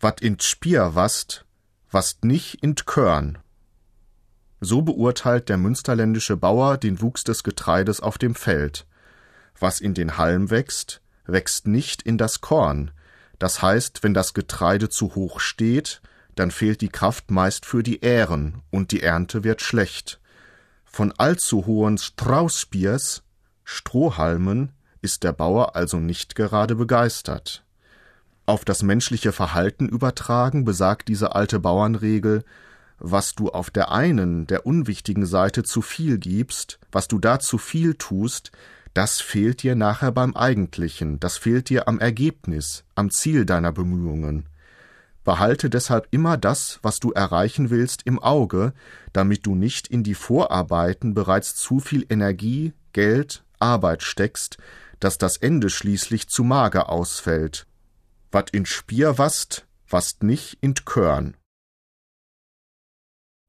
wat in Spier wast, wast nicht in Körn. So beurteilt der münsterländische Bauer den Wuchs des Getreides auf dem Feld. Was in den Halm wächst, wächst nicht in das Korn. Das heißt, wenn das Getreide zu hoch steht, dann fehlt die Kraft meist für die Ähren und die Ernte wird schlecht. Von allzu hohen Straußbiers, Strohhalmen, ist der Bauer also nicht gerade begeistert. Auf das menschliche Verhalten übertragen besagt diese alte Bauernregel, was du auf der einen, der unwichtigen Seite zu viel gibst, was du da zu viel tust, das fehlt dir nachher beim Eigentlichen, das fehlt dir am Ergebnis, am Ziel deiner Bemühungen. Behalte deshalb immer das, was du erreichen willst, im Auge, damit du nicht in die Vorarbeiten bereits zu viel Energie, Geld, Arbeit steckst, dass das Ende schließlich zu mager ausfällt. Wat in Spier wast, wast nicht in Körn.